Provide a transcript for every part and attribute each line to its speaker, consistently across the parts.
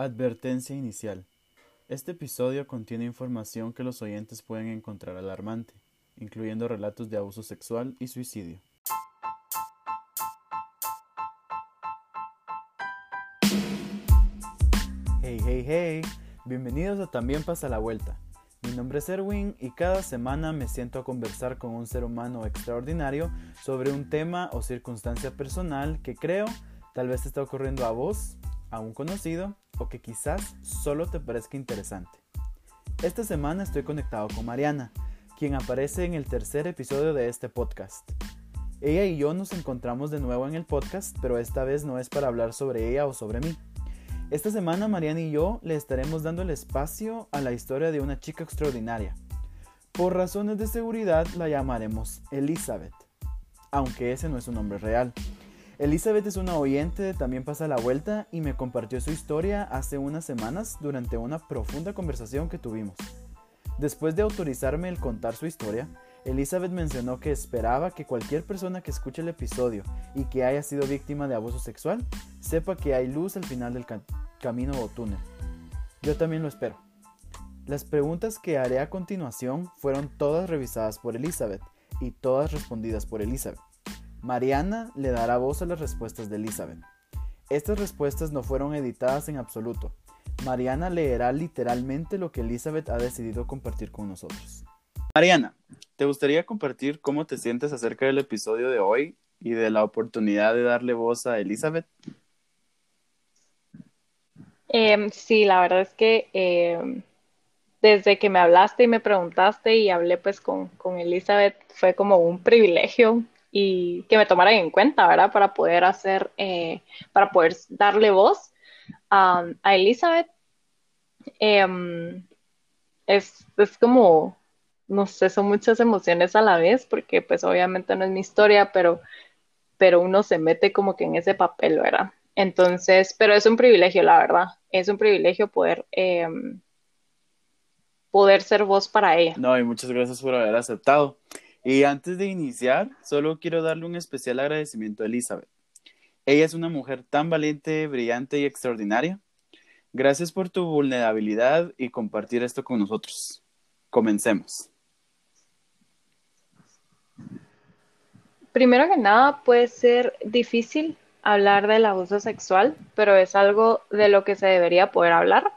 Speaker 1: Advertencia inicial. Este episodio contiene información que los oyentes pueden encontrar alarmante, incluyendo relatos de abuso sexual y suicidio. Hey, hey, hey, bienvenidos a También pasa la vuelta. Mi nombre es Erwin y cada semana me siento a conversar con un ser humano extraordinario sobre un tema o circunstancia personal que creo tal vez está ocurriendo a vos, a un conocido o que quizás solo te parezca interesante. Esta semana estoy conectado con Mariana, quien aparece en el tercer episodio de este podcast. Ella y yo nos encontramos de nuevo en el podcast, pero esta vez no es para hablar sobre ella o sobre mí. Esta semana Mariana y yo le estaremos dando el espacio a la historia de una chica extraordinaria. Por razones de seguridad la llamaremos Elizabeth, aunque ese no es su nombre real. Elizabeth es una oyente, también pasa la vuelta y me compartió su historia hace unas semanas durante una profunda conversación que tuvimos. Después de autorizarme el contar su historia, Elizabeth mencionó que esperaba que cualquier persona que escuche el episodio y que haya sido víctima de abuso sexual sepa que hay luz al final del camino o túnel. Yo también lo espero. Las preguntas que haré a continuación fueron todas revisadas por Elizabeth y todas respondidas por Elizabeth. Mariana le dará voz a las respuestas de Elizabeth. Estas respuestas no fueron editadas en absoluto. Mariana leerá literalmente lo que Elizabeth ha decidido compartir con nosotros. Mariana, ¿te gustaría compartir cómo te sientes acerca del episodio de hoy y de la oportunidad de darle voz a Elizabeth?
Speaker 2: Em, sí, la verdad es que em, desde que me hablaste y me preguntaste y hablé pues con, con Elizabeth fue como un privilegio y que me tomaran en cuenta, ¿verdad? Para poder hacer, eh, para poder darle voz a, Elizabeth. Em, es, es como, no sé, son muchas emociones a la vez, porque pues obviamente no es mi historia, pero, pero uno se mete como que en ese papel, ¿verdad? Entonces, pero es un privilegio, la verdad. Es un privilegio poder, em, poder ser voz para ella.
Speaker 1: No, y muchas gracias por haber aceptado. Y antes de iniciar, solo quiero darle un especial agradecimiento a Elizabeth. Ella es una mujer tan valiente, brillante y extraordinaria. Gracias por tu vulnerabilidad y compartir esto con nosotros. Comencemos.
Speaker 2: Primero que nada, puede ser difícil hablar del abuso sexual, pero es algo de lo que se debería poder hablar,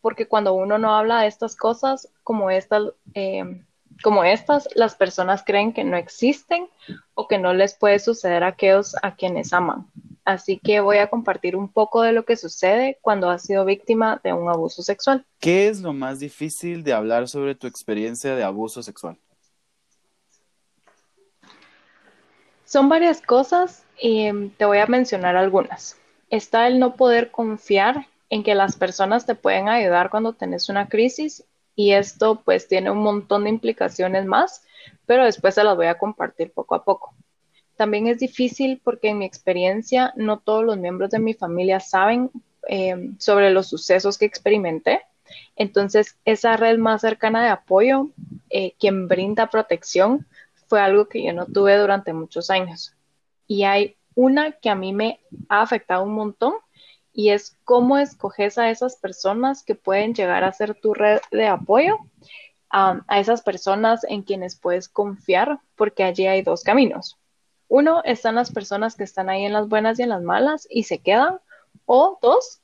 Speaker 2: porque cuando uno no habla de estas cosas, como estas, eh, como estas, las personas creen que no existen o que no les puede suceder a aquellos a quienes aman. Así que voy a compartir un poco de lo que sucede cuando has sido víctima de un abuso sexual.
Speaker 1: ¿Qué es lo más difícil de hablar sobre tu experiencia de abuso sexual?
Speaker 2: Son varias cosas y te voy a mencionar algunas. Está el no poder confiar en que las personas te pueden ayudar cuando tenés una crisis y esto pues tiene un montón de implicaciones más, pero después se las voy a compartir poco a poco. También es difícil porque en mi experiencia no todos los miembros de mi familia saben em, sobre los sucesos que experimenté. Entonces, esa red más cercana de apoyo, eh, quien brinda protección, fue algo que yo no tuve durante muchos años. Y hay una que a mí me ha afectado un montón y es cómo escoges a esas personas que pueden llegar a ser tu red de apoyo, a esas personas en quienes puedes confiar, porque allí hay dos caminos. Uno, están las personas que están ahí en las buenas y en las malas y se quedan, o dos,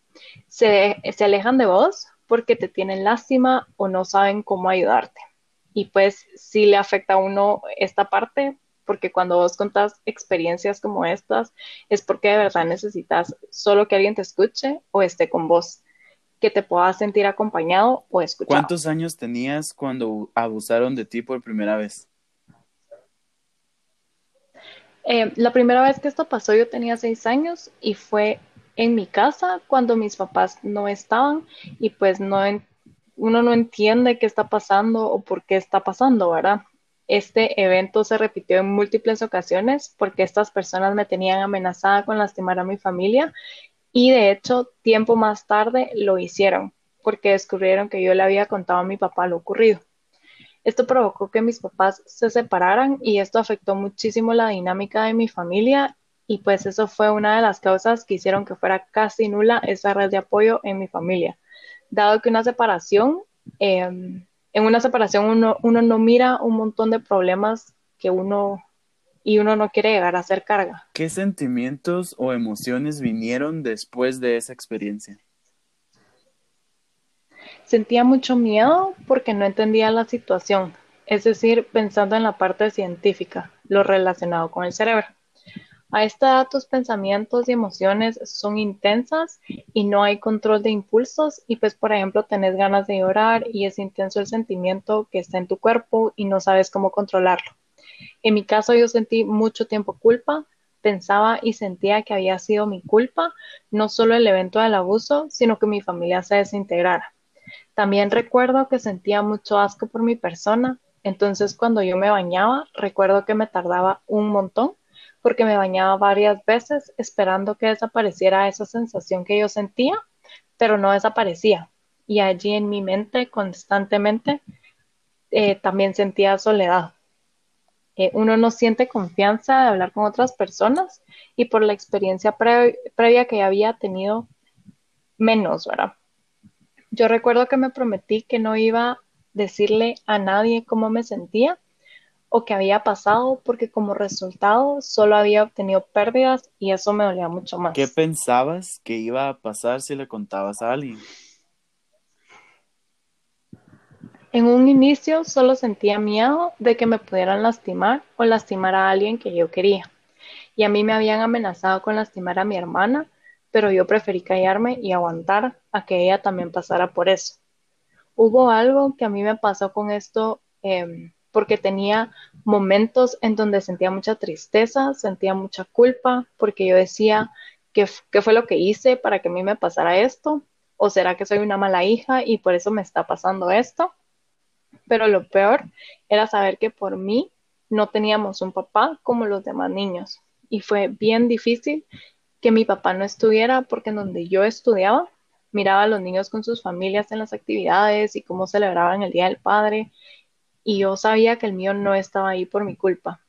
Speaker 2: se, se alejan de vos porque te tienen lástima o no saben cómo ayudarte. Y pues si le afecta a uno esta parte, porque cuando vos contás experiencias como estas, es porque de verdad necesitas solo que alguien te escuche o esté con vos, que te pueda sentir acompañado o escuchado.
Speaker 1: ¿Cuántos años tenías cuando abusaron de ti por primera vez?
Speaker 2: Eh, la primera vez que esto pasó yo tenía seis años y fue en mi casa cuando mis papás no estaban y pues no uno no entiende qué está pasando o por qué está pasando, ¿verdad? Este evento se repitió en múltiples ocasiones porque estas personas me tenían amenazada con lastimar a mi familia y de hecho tiempo más tarde lo hicieron porque descubrieron que yo le había contado a mi papá lo ocurrido. Esto provocó que mis papás se separaran y esto afectó muchísimo la dinámica de mi familia y pues eso fue una de las causas que hicieron que fuera casi nula esa red de apoyo en mi familia, dado que una separación, em, en una separación uno, uno no mira un montón de problemas que uno y uno no quiere llegar a hacer carga.
Speaker 1: ¿Qué sentimientos o emociones vinieron después de esa experiencia?
Speaker 2: Sentía mucho miedo porque no entendía la situación, es decir, pensando en la parte científica, lo relacionado con el cerebro. A esta edad tus pensamientos y emociones son intensas y no hay control de impulsos y pues por ejemplo tenés ganas de llorar y es intenso el sentimiento que está en tu cuerpo y no sabes cómo controlarlo. En mi caso yo sentí mucho tiempo culpa, pensaba y sentía que había sido mi culpa, no solo el evento del abuso, sino que mi familia se desintegrara. También recuerdo que sentía mucho asco por mi persona, entonces cuando yo me bañaba, recuerdo que me tardaba un montón porque me bañaba varias veces esperando que desapareciera esa sensación que yo sentía, pero no desaparecía. Y allí en mi mente constantemente eh, también sentía soledad. Eh, uno no siente confianza de hablar con otras personas y por la experiencia previa que había tenido menos, ¿verdad? Yo recuerdo que me prometí que no iba a decirle a nadie cómo me sentía o qué había pasado porque como resultado solo había obtenido pérdidas y eso me dolía mucho más.
Speaker 1: ¿Qué pensabas que iba a pasar si le contabas a alguien?
Speaker 2: En un inicio solo sentía miedo de que me pudieran lastimar o lastimar a alguien que yo quería. Y a mí me habían amenazado con lastimar a mi hermana, pero yo preferí callarme y aguantar a que ella también pasara por eso. Hubo algo que a mí me pasó con esto em, porque tenía momentos en donde sentía mucha tristeza, sentía mucha culpa, porque yo decía, ¿qué, ¿qué fue lo que hice para que a mí me pasara esto? ¿O será que soy una mala hija y por eso me está pasando esto? Pero lo peor era saber que por mí no teníamos un papá como los demás niños. Y fue bien difícil que mi papá no estuviera porque en donde yo estudiaba miraba a los niños con sus familias en las actividades y cómo celebraban el Día del Padre y yo sabía que el mío no estaba ahí por mi culpa.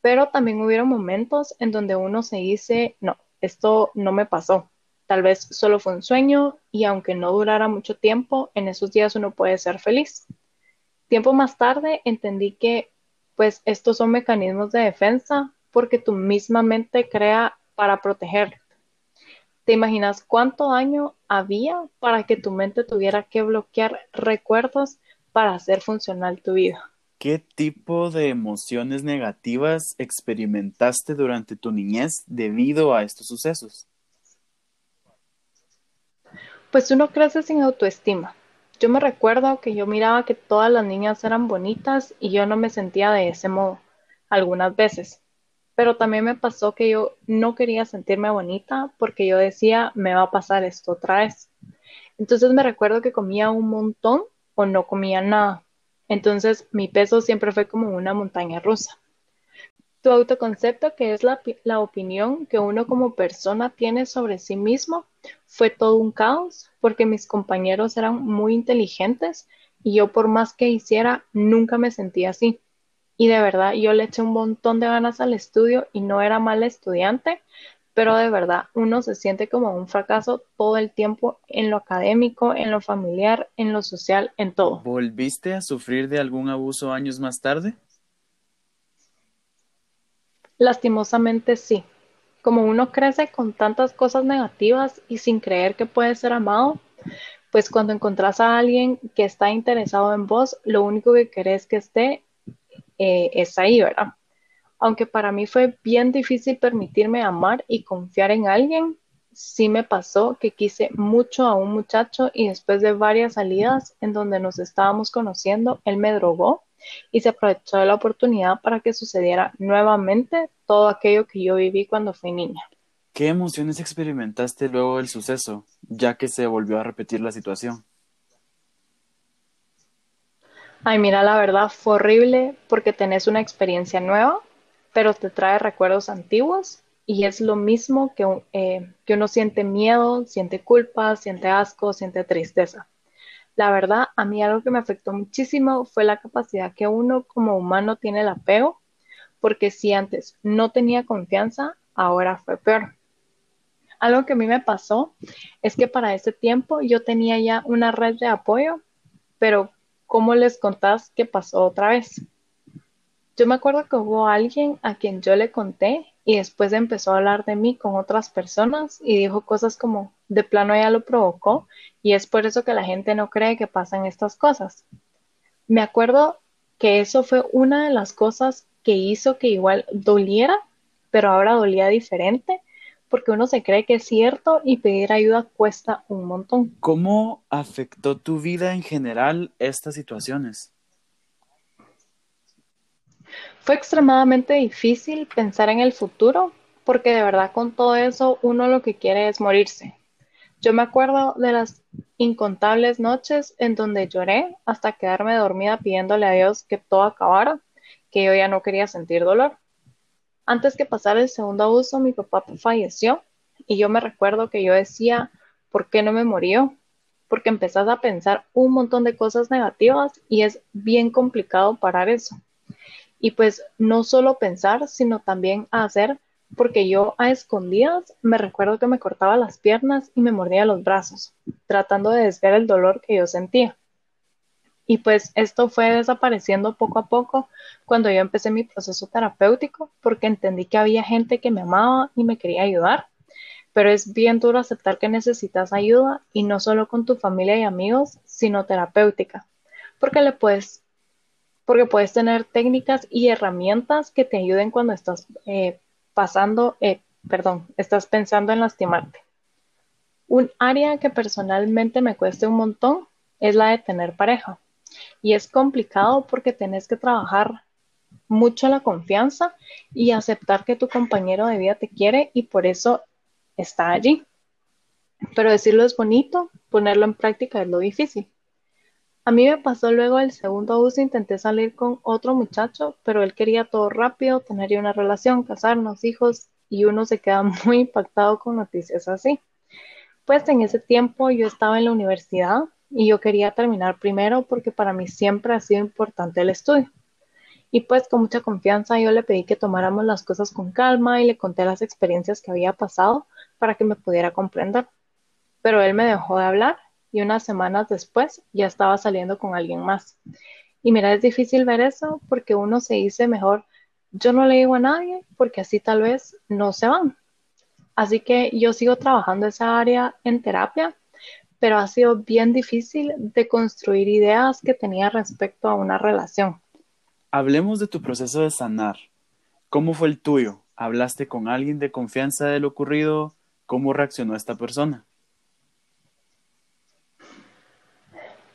Speaker 2: Pero también hubieron momentos en donde uno se dice, no, esto no me pasó. Tal vez solo fue un sueño y aunque no durara mucho tiempo, en esos días uno puede ser feliz. Tiempo más tarde entendí que pues estos son mecanismos de defensa porque tu misma mente crea para protegerte. ¿Te imaginas cuánto daño había para que tu mente tuviera que bloquear recuerdos para hacer funcional tu vida.
Speaker 1: ¿Qué tipo de emociones negativas experimentaste durante tu niñez debido a estos sucesos?
Speaker 2: Pues uno crece sin autoestima. Yo me recuerdo que yo miraba que todas las niñas eran bonitas y yo no me sentía de ese modo, algunas veces. Pero también me pasó que yo no quería sentirme bonita porque yo decía, me va a pasar esto otra vez. Entonces me recuerdo que comía un montón o no comía nada. Entonces mi peso siempre fue como una montaña rusa. Tu autoconcepto, que es la, la, opinión que uno como persona tiene sobre sí mismo, fue todo un caos porque mis compañeros eran muy inteligentes y yo por más que hiciera nunca me sentía así. Y de verdad yo le eché un montón de ganas al estudio y no era mal estudiante, pero de verdad uno se siente como un fracaso todo el tiempo en lo académico, en lo familiar, en lo social, en todo.
Speaker 1: ¿Volviste a sufrir de algún abuso años más tarde?
Speaker 2: Lastimosamente sí. Como uno crece con tantas cosas negativas y sin creer que puede ser amado, pues cuando encontrás a alguien que está interesado en vos, lo único que querés que esté eh, es ahí, ¿verdad? Aunque para mí fue bien difícil permitirme amar y confiar en alguien, sí me pasó que quise mucho a un muchacho y después de varias salidas en donde nos estábamos conociendo, él me drogó y se aprovechó de la oportunidad para que sucediera nuevamente todo aquello que yo viví cuando fui niña.
Speaker 1: ¿Qué emociones experimentaste luego del suceso, ya que se volvió a repetir la situación?
Speaker 2: Ay, mira, la verdad fue horrible porque tenés una experiencia nueva, pero te trae recuerdos antiguos y es lo mismo que, eh, que uno siente miedo, siente culpa, siente asco, siente tristeza. La verdad, a mí algo que me afectó muchísimo fue la capacidad que uno como humano tiene el apego, porque si antes no tenía confianza, ahora fue peor. Algo que a mí me pasó es que para ese tiempo yo tenía ya una red de apoyo, pero ¿cómo les contás que pasó otra vez? Yo me acuerdo que hubo alguien a quien yo le conté y después empezó a hablar de mí con otras personas y dijo cosas como, de plano ella lo provocó y es por eso que la gente no cree que pasan estas cosas. Me acuerdo que eso fue una de las cosas que hizo que igual doliera, pero ahora dolía diferente porque uno se cree que es cierto y pedir ayuda cuesta un montón.
Speaker 1: ¿Cómo afectó tu vida en general estas situaciones?
Speaker 2: Fue extremadamente difícil pensar en el futuro porque de verdad con todo eso uno lo que quiere es morirse. Yo me acuerdo de las incontables noches en donde lloré hasta quedarme dormida pidiéndole a Dios que todo acabara, que yo ya no quería sentir dolor. Antes que pasara el segundo abuso, mi papá falleció y yo me recuerdo que yo decía, ¿por qué no me murió? Porque empezás a pensar un montón de cosas negativas y es bien complicado parar eso y pues no solo pensar, sino también hacer, porque yo a escondidas me recuerdo que me cortaba las piernas y me mordía los brazos, tratando de desviar el dolor que yo sentía. Y pues esto fue desapareciendo poco a poco cuando yo empecé mi proceso terapéutico, porque entendí que había gente que me amaba y me quería ayudar. Pero es bien duro aceptar que necesitas ayuda y no solo con tu familia y amigos, sino terapéutica, porque le puedes porque puedes tener técnicas y herramientas que te ayuden cuando estás eh, pasando, eh, perdón, estás pensando en lastimarte. Un área que personalmente me cuesta un montón es la de tener pareja. Y es complicado porque tenés que trabajar mucho la confianza y aceptar que tu compañero de vida te quiere y por eso está allí. Pero decirlo es bonito, ponerlo en práctica es lo difícil. A mí me pasó luego el segundo uso, intenté salir con otro muchacho, pero él quería todo rápido, tener una relación, casarnos, hijos, y uno se queda muy impactado con noticias así. Pues en ese tiempo yo estaba en la universidad y yo quería terminar primero porque para mí siempre ha sido importante el estudio. Y pues con mucha confianza yo le pedí que tomáramos las cosas con calma y le conté las experiencias que había pasado para que me pudiera comprender. Pero él me dejó de hablar y unas semanas después ya estaba saliendo con alguien más. Y mira, es difícil ver eso porque uno se dice mejor, yo no le digo a nadie porque así tal vez no se van. Así que yo sigo trabajando esa área en terapia, pero ha sido bien difícil de construir ideas que tenía respecto a una relación.
Speaker 1: Hablemos de tu proceso de sanar. ¿Cómo fue el tuyo? ¿Hablaste con alguien de confianza de lo ocurrido? ¿Cómo reaccionó esta persona?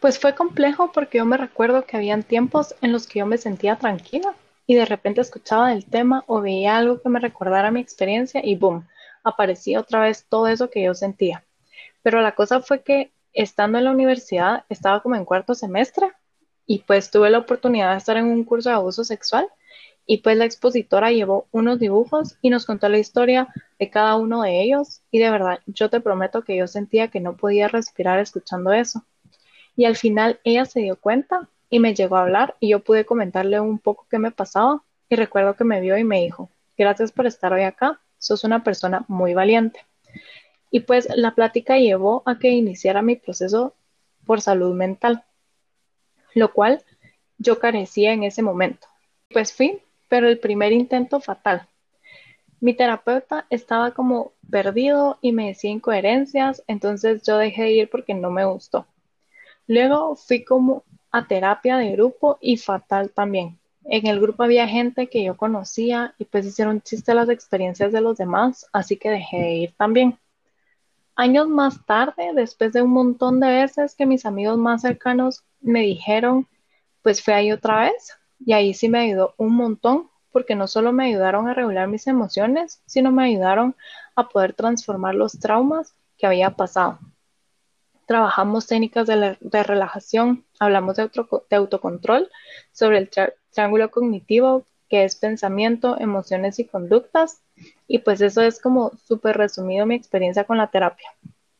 Speaker 2: Pues fue complejo porque yo me recuerdo que habían tiempos en los que yo me sentía tranquila y de repente escuchaba el tema o veía algo que me recordara mi experiencia y boom, aparecía otra vez todo eso que yo sentía. Pero la cosa fue que estando en la universidad estaba como en cuarto semestre y pues tuve la oportunidad de estar en un curso de abuso sexual y pues la expositora llevó unos dibujos y nos contó la historia de cada uno de ellos y de verdad yo te prometo que yo sentía que no podía respirar escuchando eso. Y al final ella se dio cuenta y me llegó a hablar y yo pude comentarle un poco qué me pasaba y recuerdo que me vio y me dijo, gracias por estar hoy acá, sos una persona muy valiente. Y pues la plática llevó a que iniciara mi proceso por salud mental, lo cual yo carecía en ese momento. Pues fui, pero el primer intento fatal. Mi terapeuta estaba como perdido y me decía incoherencias, entonces yo dejé de ir porque no me gustó. Luego fui como a terapia de grupo y fatal también. En el grupo había gente que yo conocía y pues hicieron chiste las experiencias de los demás, así que dejé de ir también. Años más tarde, después de un montón de veces que mis amigos más cercanos me dijeron, pues fui ahí otra vez y ahí sí me ayudó un montón porque no solo me ayudaron a regular mis emociones, sino me ayudaron a poder transformar los traumas que había pasado trabajamos técnicas de, relajación, hablamos de, autocontrol, sobre el triángulo cognitivo, que es pensamiento, emociones y conductas. Y pues eso es como súper resumido mi experiencia con la terapia.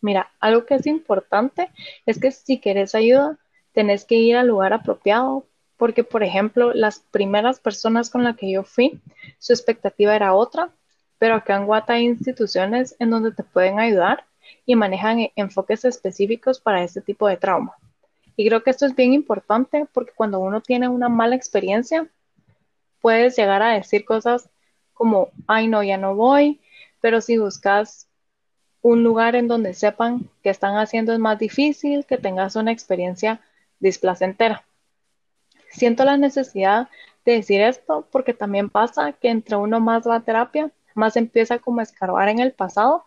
Speaker 2: Mira, algo que es importante es que si quieres ayuda, tenés que ir al lugar apropiado, porque por ejemplo, las primeras personas con las que yo fui, su expectativa era otra, pero acá en Guata hay instituciones en donde te pueden ayudar y manejan e-, enfoques específicos para este tipo de trauma. Y creo que esto es bien importante porque cuando uno tiene una mala experiencia, puedes llegar a decir cosas como, ay no, ya no voy, pero si buscas un lugar en donde sepan que están haciendo es más difícil, que tengas una experiencia displacentera. Siento la necesidad de decir esto porque también pasa que entre uno más va a terapia, más empieza como a escarbar en el pasado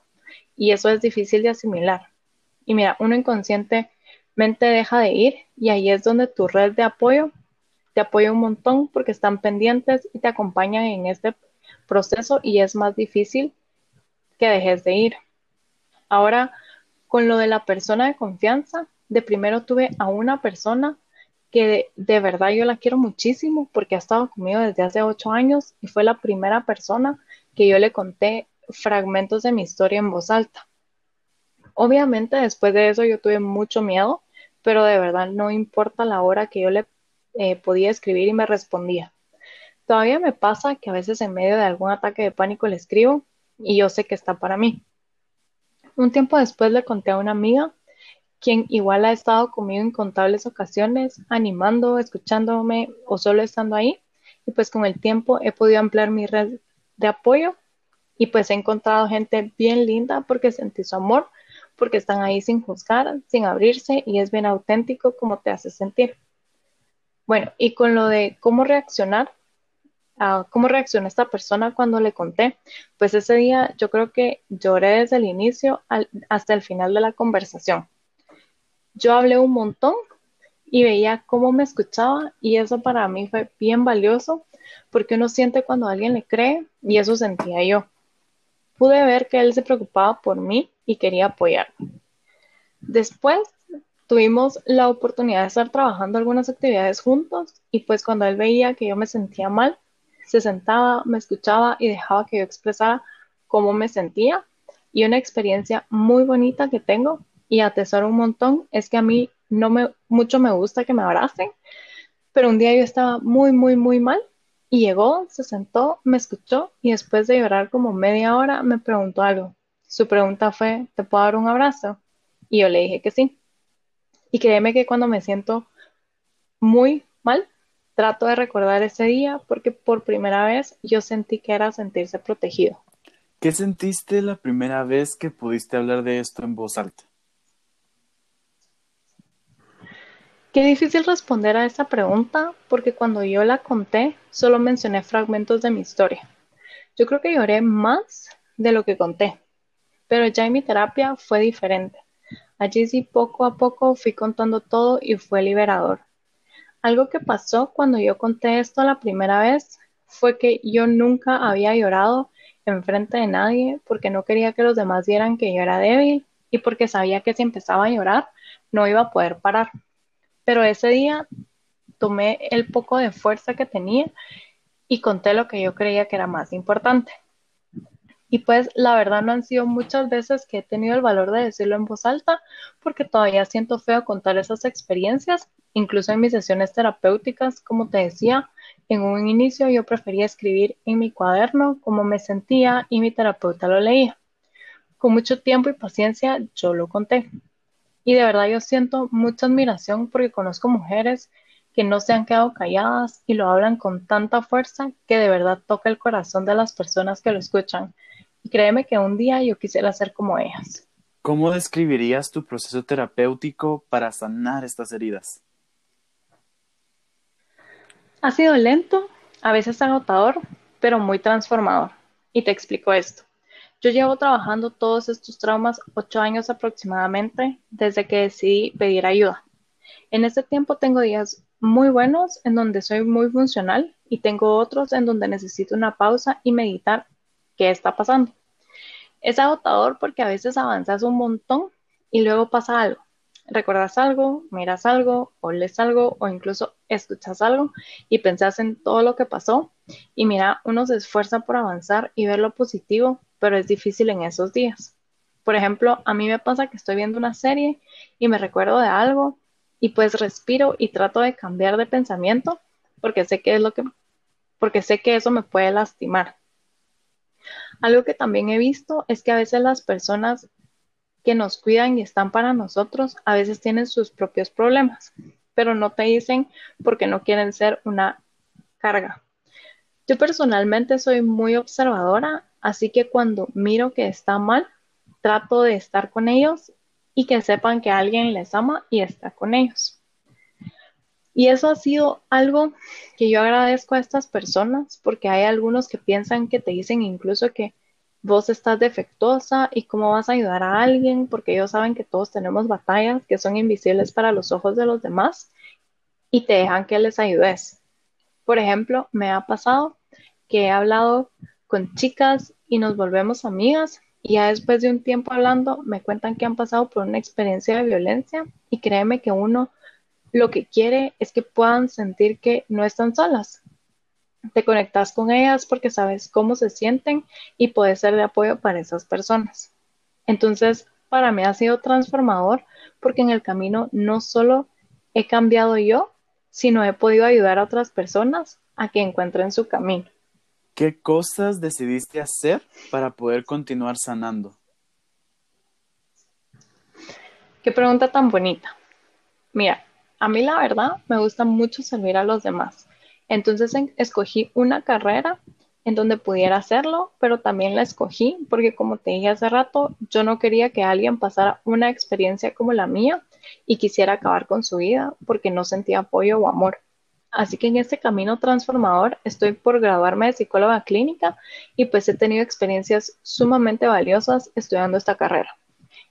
Speaker 2: y eso es difícil de asimilar. Y mira, uno inconscientemente deja de ir y ahí es donde tu red de apoyo te apoya un montón porque están pendientes y te acompañan en este proceso y es más difícil que dejes de ir. Ahora, con lo de la persona de confianza, de primero tuve a una persona que de, verdad yo la quiero muchísimo porque ha estado conmigo desde hace ocho años y fue la primera persona que yo le conté fragmentos de mi historia en voz alta. Obviamente después de eso yo tuve mucho miedo, pero de verdad no importa la hora que yo le eh, podía escribir y me respondía. Todavía me pasa que a veces en medio de algún ataque de pánico le escribo y yo sé que está para mí. Un tiempo después le conté a una amiga, quien igual ha estado conmigo en contables ocasiones, animando, escuchándome o solo estando ahí. Y pues con el tiempo he podido ampliar mi red de apoyo y pues he encontrado gente bien linda porque sentí su amor, porque están ahí sin juzgar, sin abrirse y es bien auténtico como te hace sentir. Bueno, y con lo de cómo reaccionar, cómo reaccionó esta persona cuando le conté. Pues ese día yo creo que lloré desde el inicio hasta el final de la conversación. Yo hablé un montón y veía cómo me escuchaba y eso para mí fue bien valioso porque uno siente cuando alguien le cree y eso sentía yo. Pude ver que él se preocupaba por mí y quería apoyarme. Después tuvimos la oportunidad de estar trabajando algunas actividades juntos y pues cuando él veía que yo me sentía mal, se sentaba, me escuchaba y dejaba que yo expresara cómo me sentía. Y una experiencia muy bonita que tengo y atesoro un montón es que a mí no me mucho me gusta que me abracen, pero un día yo estaba muy, muy, muy mal y llegó, se sentó, me escuchó y después de llorar como media hora me preguntó algo. Su pregunta fue, ¿te puedo dar un abrazo? Y yo le dije que sí. Y créeme que cuando me siento muy mal, trato de recordar ese día porque por primera vez yo sentí que era sentirse protegido.
Speaker 1: ¿Qué sentiste la primera vez que pudiste hablar de esto en voz alta?
Speaker 2: Qué difícil responder a esa pregunta porque cuando yo la conté solo mencioné fragmentos de mi historia. Yo creo que lloré más de lo que conté, pero ya en mi terapia fue diferente. Allí sí poco a poco fui contando todo y fue liberador. Algo que pasó cuando yo conté esto la primera vez fue que yo nunca había llorado en frente de nadie porque no quería que los demás vieran que yo era débil y porque sabía que si empezaba a llorar no iba a poder parar. Pero ese día tomé el poco de fuerza que tenía y conté lo que yo creía que era más importante. Y pues la verdad no han sido muchas veces que he tenido el valor de decirlo en voz alta porque todavía siento feo contar esas experiencias Incluso en mis sesiones terapéuticas, como te decía, en un inicio yo prefería escribir en mi cuaderno cómo me sentía y mi terapeuta lo leía. Con mucho tiempo y paciencia yo lo conté. Y de verdad yo siento mucha admiración porque conozco mujeres que no se han quedado calladas y lo hablan con tanta fuerza que de verdad toca el corazón de las personas que lo escuchan. Y créeme que un día yo quisiera ser como ellas.
Speaker 1: ¿Cómo describirías tu proceso terapéutico para sanar estas heridas?
Speaker 2: Ha sido lento, a veces agotador, pero muy transformador. Y te explico esto. Yo llevo trabajando todos estos traumas ocho años aproximadamente desde que decidí pedir ayuda. En este tiempo tengo días muy buenos en donde soy muy funcional y tengo otros en donde necesito una pausa y meditar qué está pasando. Es agotador porque a veces avanzas un montón y luego pasa algo recuerdas algo, miras algo, oles algo o incluso escuchas algo y pensás en todo lo que pasó y mira, uno se esfuerza por avanzar y ver lo positivo, pero es difícil en esos días. Por ejemplo, a mí me pasa que estoy viendo una serie y me recuerdo de algo y pues respiro y trato de cambiar de pensamiento porque sé que es lo que porque sé que eso me puede lastimar. Algo que también he visto es que a veces las personas que nos cuidan y están para nosotros a veces tienen sus propios problemas, pero no te dicen porque no quieren ser una carga. Yo personalmente soy muy observadora, así que cuando miro que está mal, trato de estar con ellos y que sepan que alguien les ama y está con ellos. Y eso ha sido algo que yo agradezco a estas personas porque hay algunos que piensan que te dicen incluso que vos estás defectuosa y cómo vas a ayudar a alguien porque ellos saben que todos tenemos batallas que son invisibles para los ojos de los demás y te dejan que les ayudes. Por ejemplo, me ha pasado que he hablado con chicas y nos volvemos amigas y ya después de un tiempo hablando, me cuentan que han pasado por una experiencia de violencia y créeme que uno lo que quiere es que puedan sentir que no están solas. Te conectas con ellas porque sabes cómo se sienten y puedes ser de apoyo para esas personas. Entonces, para mí ha sido transformador porque en el camino no solo he cambiado yo, sino he podido ayudar a otras personas a que encuentren su camino.
Speaker 1: ¿Qué cosas decidiste hacer para poder continuar sanando?
Speaker 2: Qué pregunta tan bonita. Mira, a mí la verdad me gusta mucho servir a los demás. Entonces escogí una carrera en donde pudiera hacerlo, pero también la escogí porque como te dije hace rato, yo no quería que alguien pasara una experiencia como la mía y quisiera acabar con su vida porque no sentía apoyo o amor. Así que en este camino transformador estoy por graduarme de psicóloga clínica y pues he tenido experiencias sumamente valiosas estudiando esta carrera.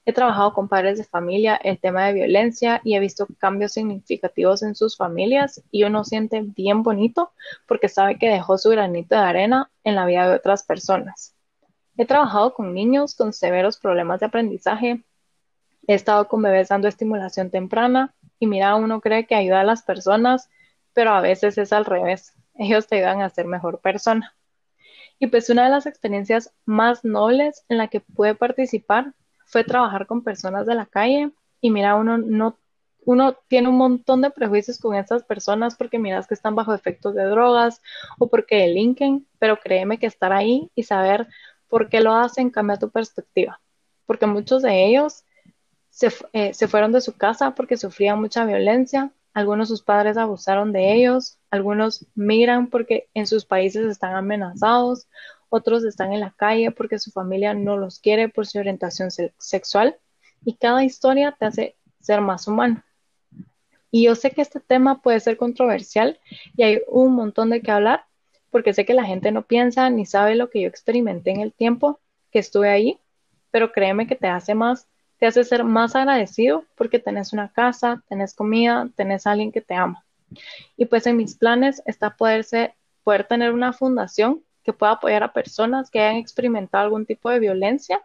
Speaker 2: He trabajado con padres de familia el tema de violencia y he visto cambios significativos en sus familias y uno siente bien bonito porque sabe que dejó su granito de arena en la vida de otras personas. He trabajado con niños con severos problemas de aprendizaje. He estado con bebés dando estimulación temprana y mira, uno cree que ayuda a las personas pero a veces es al revés. Ellos te ayudan a ser mejor persona. Y pues una de las experiencias más nobles en la que pude participar fue trabajar con personas de la calle y mira, uno no uno tiene un montón de prejuicios con estas personas porque miras que están bajo efectos de drogas o porque delinquen, pero créeme que estar ahí y saber por qué lo hacen cambia tu perspectiva. Porque muchos de ellos se, eh, se fueron de su casa porque sufrían mucha violencia, algunos sus padres abusaron de ellos, algunos migran porque en sus países están amenazados, otros están en la calle porque su familia no los quiere por su orientación sexual y cada historia te hace ser más humano. Y yo sé que este tema puede ser controversial y hay un montón de qué hablar porque sé que la gente no piensa ni sabe lo que yo experimenté en el tiempo que estuve ahí, pero créeme que te hace más te hace ser más agradecido porque tenés una casa, tenés comida, tenés alguien que te ama. Y pues en mis planes está poder, poder tener una fundación que pueda apoyar a personas que hayan experimentado algún tipo de violencia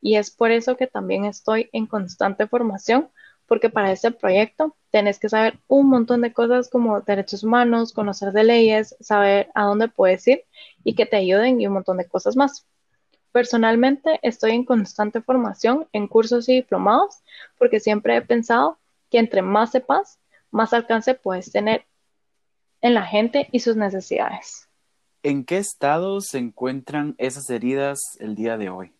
Speaker 2: y es por eso que también estoy en constante formación porque para este proyecto tenés que saber un montón de cosas como derechos humanos, conocer de leyes, saber a dónde puedes ir y que te ayuden y un montón de cosas más. Personalmente estoy en constante formación en cursos y diplomados porque siempre he pensado que entre más sepas, más alcance puedes tener en la gente y sus necesidades.
Speaker 1: ¿En qué estado se encuentran esas heridas el día de hoy?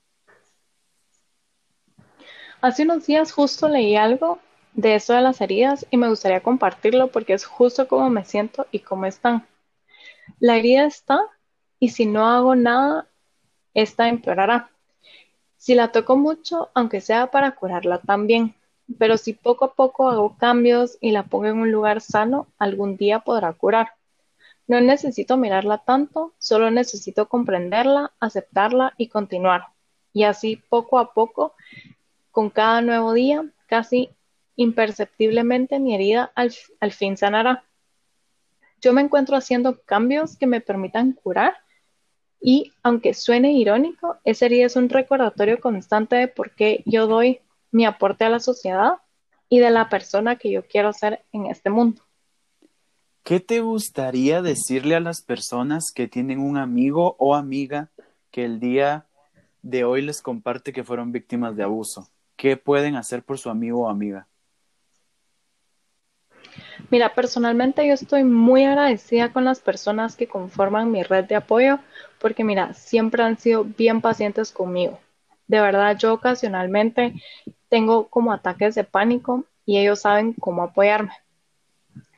Speaker 2: Hace unos días justo leí algo de eso de las heridas y me gustaría compartirlo porque es justo como me siento y cómo están. La herida está y si no hago nada esta empeorará. Si la toco mucho, aunque sea para curarla también, pero si poco a poco hago cambios y la pongo en un lugar sano, algún día podrá curar. No necesito mirarla tanto, solo necesito comprenderla, aceptarla y continuar. Y así poco a poco, con cada nuevo día, casi imperceptiblemente mi herida al, al fin sanará. Yo me encuentro haciendo cambios que me permitan curar y, aunque suene irónico, ese día es un recordatorio constante de por qué yo doy mi aporte a la sociedad y de la persona que yo quiero ser en este mundo.
Speaker 1: ¿Qué te gustaría decirle a las personas que tienen un amigo o amiga que el día de hoy les comparte que fueron víctimas de abuso? ¿Qué pueden hacer por su amigo o amiga?
Speaker 2: Mira, personalmente yo estoy muy agradecida con las personas que conforman mi red de apoyo porque mira, siempre han sido bien pacientes conmigo. De verdad, yo ocasionalmente tengo como ataques de pánico y ellos saben cómo apoyarme.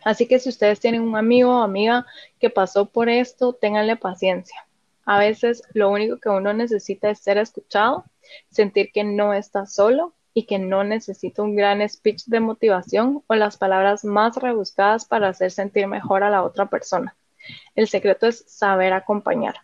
Speaker 2: Así que si ustedes tienen un amigo o amiga que pasó por esto, ténganle paciencia. A veces lo único que uno necesita es ser escuchado, sentir que no está solo y que no necesita un gran speech de motivación o las palabras más rebuscadas para hacer sentir mejor a la otra persona. El secreto es saber acompañar.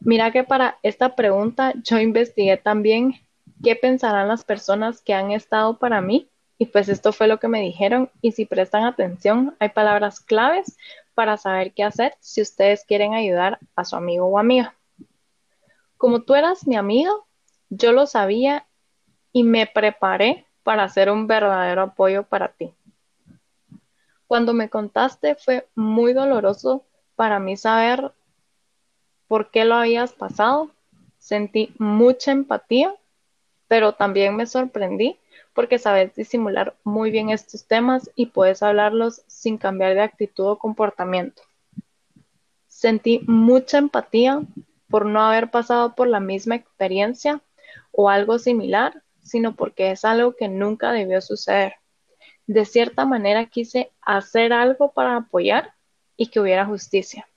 Speaker 2: Mira que para esta pregunta yo investigué también qué pensarán las personas que han estado para mí y pues esto fue lo que me dijeron y si prestan atención hay palabras claves para saber qué hacer si ustedes quieren ayudar a su amigo o amiga. Como tú eras mi amigo, yo lo sabía y me preparé para hacer un verdadero apoyo para ti. Cuando me contaste fue muy doloroso para mí saber por qué lo habías pasado. Sentí mucha empatía, pero también me sorprendí porque sabes disimular muy bien estos temas y puedes hablarlos sin cambiar de actitud o comportamiento. Sentí mucha empatía por no haber pasado por la misma experiencia o algo similar sino porque es algo que nunca debió suceder. De cierta manera quise hacer algo para apoyar y que hubiera justicia.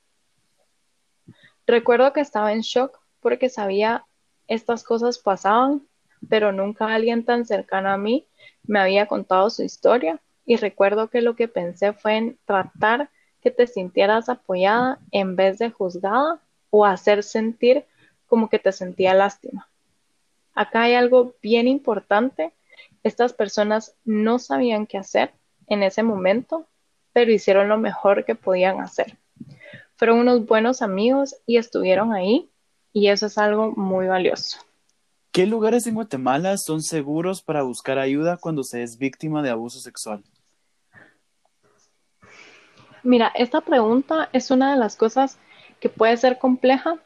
Speaker 2: Recuerdo que estaba en shock porque sabía estas cosas pasaban, pero nunca alguien tan cercano a mí me había contado su historia y recuerdo que lo que pensé fue en tratar que te sintieras apoyada en vez de juzgada o hacer sentir como que te sentía lástima. Acá hay algo bien importante. Estas personas no sabían qué hacer en ese momento, pero hicieron lo mejor que podían hacer. Fueron unos buenos amigos y estuvieron ahí y eso es algo muy valioso.
Speaker 1: ¿Qué lugares en Guatemala son seguros para buscar ayuda cuando se es víctima de abuso sexual?
Speaker 2: Mira, esta pregunta es una de las cosas que puede ser compleja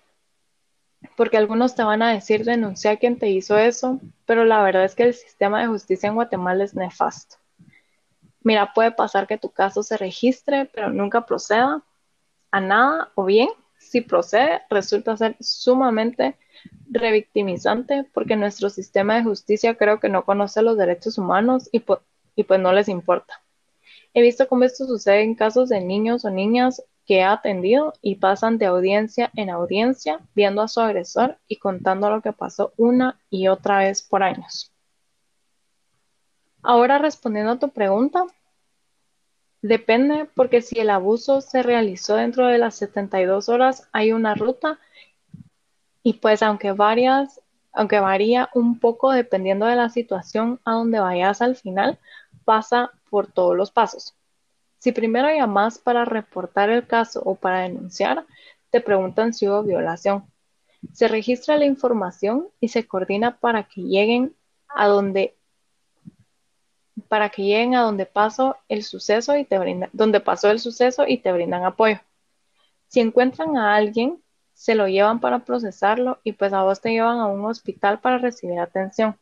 Speaker 2: porque algunos te van a decir denuncia a quien te hizo eso, pero la verdad es que el sistema de justicia en Guatemala es nefasto. Mira, puede pasar que tu caso se registre, pero nunca proceda a nada, o bien, si procede, resulta ser sumamente revictimizante porque nuestro sistema de justicia creo que no conoce los derechos humanos y pues no les importa. He visto cómo esto sucede en casos de niños o niñas que ha atendido y pasan de audiencia en audiencia viendo a su agresor y contando lo que pasó una y otra vez por años. Ahora respondiendo a tu pregunta, depende porque si el abuso se realizó dentro de las 72 horas hay una ruta y pues aunque varias, aunque varía un poco dependiendo de la situación a donde vayas al final, pasa por todos los pasos. Si primero llamas para reportar el caso o para denunciar, te preguntan si hubo violación. Se registra la información y se coordina para que lleguen a donde para que lleguen a donde pasó el suceso y te brindan, donde pasó el suceso y te brindan apoyo. Si encuentran a alguien, se lo llevan para procesarlo y pues a vos te llevan a un hospital para recibir atención.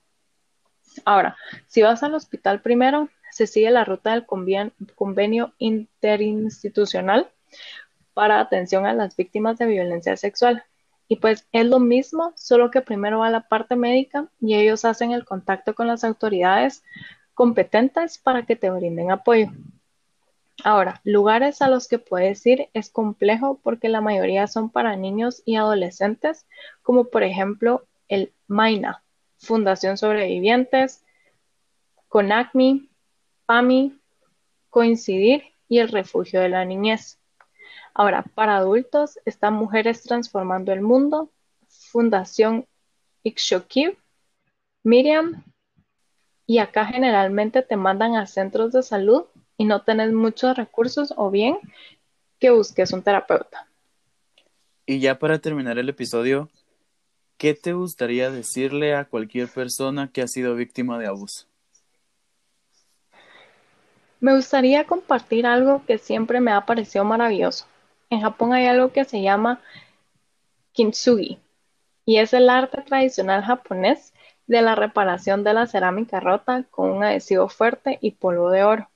Speaker 2: Ahora, si vas al hospital primero, se sigue la ruta del convenio interinstitucional para atención a las víctimas de violencia sexual. Y pues es lo mismo, solo que primero va la parte médica y ellos hacen el contacto con las autoridades competentes para que te brinden apoyo. Ahora, lugares a los que puedes ir es complejo porque la mayoría son para niños y adolescentes, como por ejemplo el MAINA, Fundación Sobrevivientes, CONACMI, PAMI, Coincidir y el Refugio de la Niñez. Ahora, para adultos están Mujeres Transformando el Mundo, Fundación Ixokiv, Miriam, y acá generalmente te mandan a centros de salud y no tenés muchos recursos o bien que busques un terapeuta.
Speaker 1: Y ya para terminar el episodio, ¿qué te gustaría decirle a cualquier persona que ha sido víctima de abuso?
Speaker 2: Me gustaría compartir algo que siempre me ha parecido maravilloso. En Japón hay algo que se llama kintsugi y es el arte tradicional japonés de la reparación de la cerámica rota con un adhesivo fuerte y polvo de oro.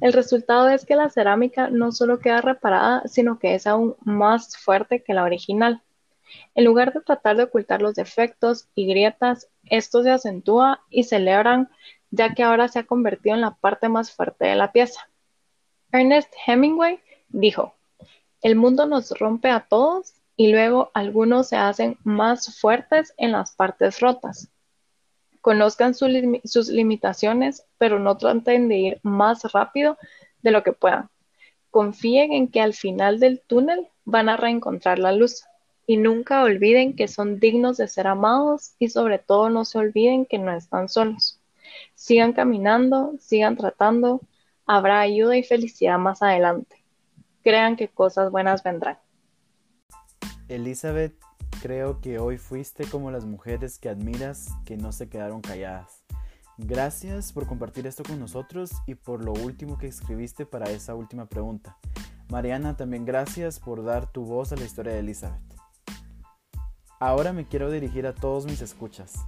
Speaker 2: El resultado es que la cerámica no solo queda reparada, sino que es aún más fuerte que la original. En lugar de tratar de ocultar los defectos y grietas, esto se acentúa y celebran ya que ahora se ha convertido en la parte más fuerte de la pieza. Ernest Hemingway dijo, el mundo nos rompe a todos y luego algunos se hacen más fuertes en las partes rotas. Conozcan sus limitaciones, pero no traten de ir más rápido de lo que puedan. Confíen en que al final del túnel van a reencontrar la luz. Y nunca olviden que son dignos de ser amados y sobre todo no se olviden que no están solos. Sigan caminando, sigan tratando, habrá ayuda y felicidad más adelante. Crean que cosas buenas vendrán.
Speaker 1: Elizabeth Creo que hoy fuiste como las mujeres que admiras que no se quedaron calladas. Gracias por compartir esto con nosotros y por lo último que escribiste para esa última pregunta. Mariana, también gracias por dar tu voz a la historia de Elizabeth. Ahora me quiero dirigir a todos mis escuchas.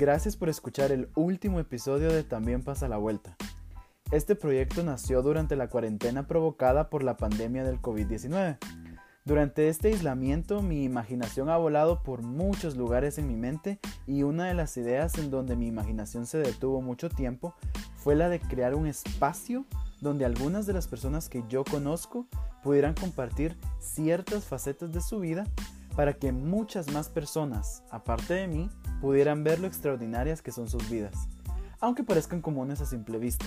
Speaker 1: Gracias por escuchar el último episodio de También pasa la vuelta. Este proyecto nació durante la cuarentena provocada por la pandemia del COVID-19 durante este aislamiento mi imaginación ha volado por muchos lugares en mi mente y una de las ideas en donde mi imaginación se detuvo mucho tiempo fue la de crear un espacio donde algunas de las personas que yo conozco pudieran compartir ciertas facetas de su vida para que muchas más personas, aparte de mí, pudieran ver lo extraordinarias que son sus vidas, aunque parezcan comunes a simple vista.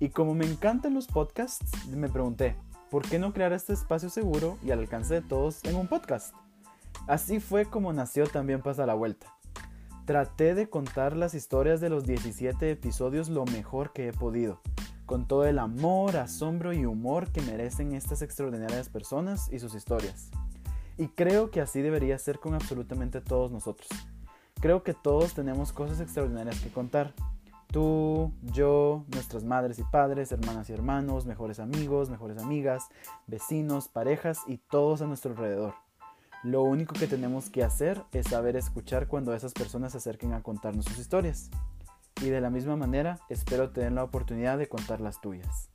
Speaker 1: Y como me encantan los podcasts, me pregunté, ¿por qué no crear este espacio seguro y al alcance de todos en un podcast? Así fue como nació También pasa la vuelta. Traté de contar las historias de los 17 episodios lo mejor que he podido, con todo el amor, asombro y humor que merecen estas extraordinarias personas y sus historias. Y creo que así debería ser con absolutamente todos nosotros. Creo que todos tenemos cosas extraordinarias que contar Tú, yo, nuestras madres y padres, hermanas y hermanos, mejores amigos, mejores amigas, vecinos, parejas y todos a nuestro alrededor. Lo único que tenemos que hacer es saber escuchar cuando esas personas se acerquen a contarnos sus historias. Y de la misma manera, espero tener la oportunidad de contar las tuyas.